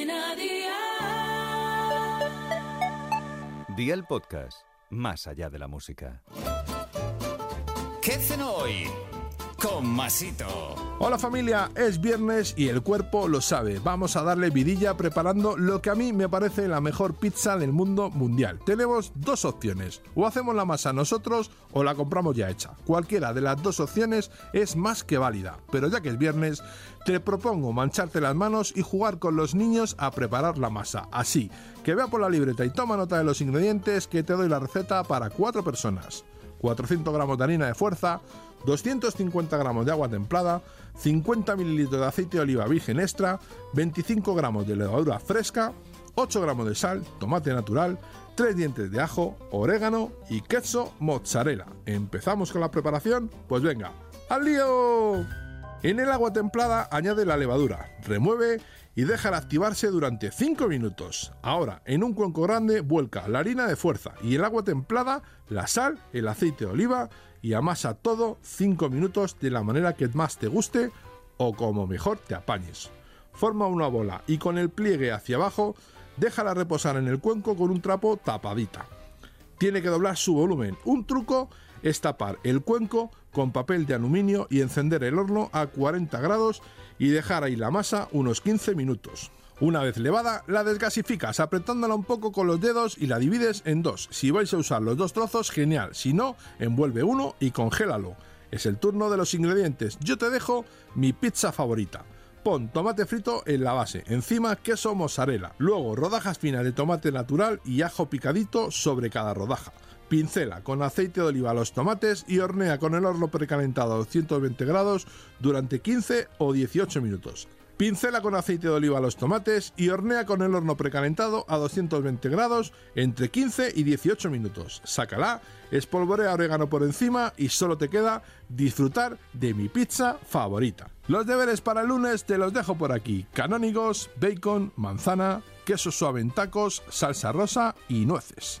Cadena Dial. Día el podcast, más allá de la música. ¿Qué cenó hoy? Con Masito. Hola familia, es viernes y el cuerpo lo sabe. Vamos a darle vidilla preparando lo que a mí me parece la mejor pizza del mundo mundial. Tenemos dos opciones, o hacemos la masa nosotros o la compramos ya hecha. Cualquiera de las dos opciones es más que válida, pero ya que es viernes, te propongo mancharte las manos y jugar con los niños a preparar la masa. Así, que vea por la libreta y toma nota de los ingredientes que te doy la receta para cuatro personas. 400 gramos de harina de fuerza, 250 gramos de agua templada, 50 mililitros de aceite de oliva virgen extra, 25 gramos de levadura fresca, 8 gramos de sal, tomate natural, 3 dientes de ajo, orégano y queso mozzarella. ¿Empezamos con la preparación? Pues venga, ¡al lío! En el agua templada añade la levadura, remueve y déjala activarse durante 5 minutos. Ahora, en un cuenco grande, vuelca la harina de fuerza y el agua templada, la sal, el aceite de oliva y amasa todo 5 minutos de la manera que más te guste o como mejor te apañes. Forma una bola y con el pliegue hacia abajo, déjala reposar en el cuenco con un trapo tapadita. Tiene que doblar su volumen. Un truco es tapar el cuenco con papel de aluminio y encender el horno a 40 grados y dejar ahí la masa unos 15 minutos. Una vez levada, la desgasificas apretándola un poco con los dedos y la divides en dos. Si vais a usar los dos trozos, genial. Si no, envuelve uno y congélalo. Es el turno de los ingredientes. Yo te dejo mi pizza favorita. Pon tomate frito en la base, encima queso mozzarella, luego rodajas finas de tomate natural y ajo picadito sobre cada rodaja. Pincela con aceite de oliva los tomates y hornea con el horno precalentado a 220 grados durante 15 o 18 minutos. Pincela con aceite de oliva los tomates y hornea con el horno precalentado a 220 grados entre 15 y 18 minutos. Sácala, espolvorea orégano por encima y solo te queda disfrutar de mi pizza favorita. Los deberes para el lunes te los dejo por aquí. Canónigos, bacon, manzana, queso suave en tacos, salsa rosa y nueces.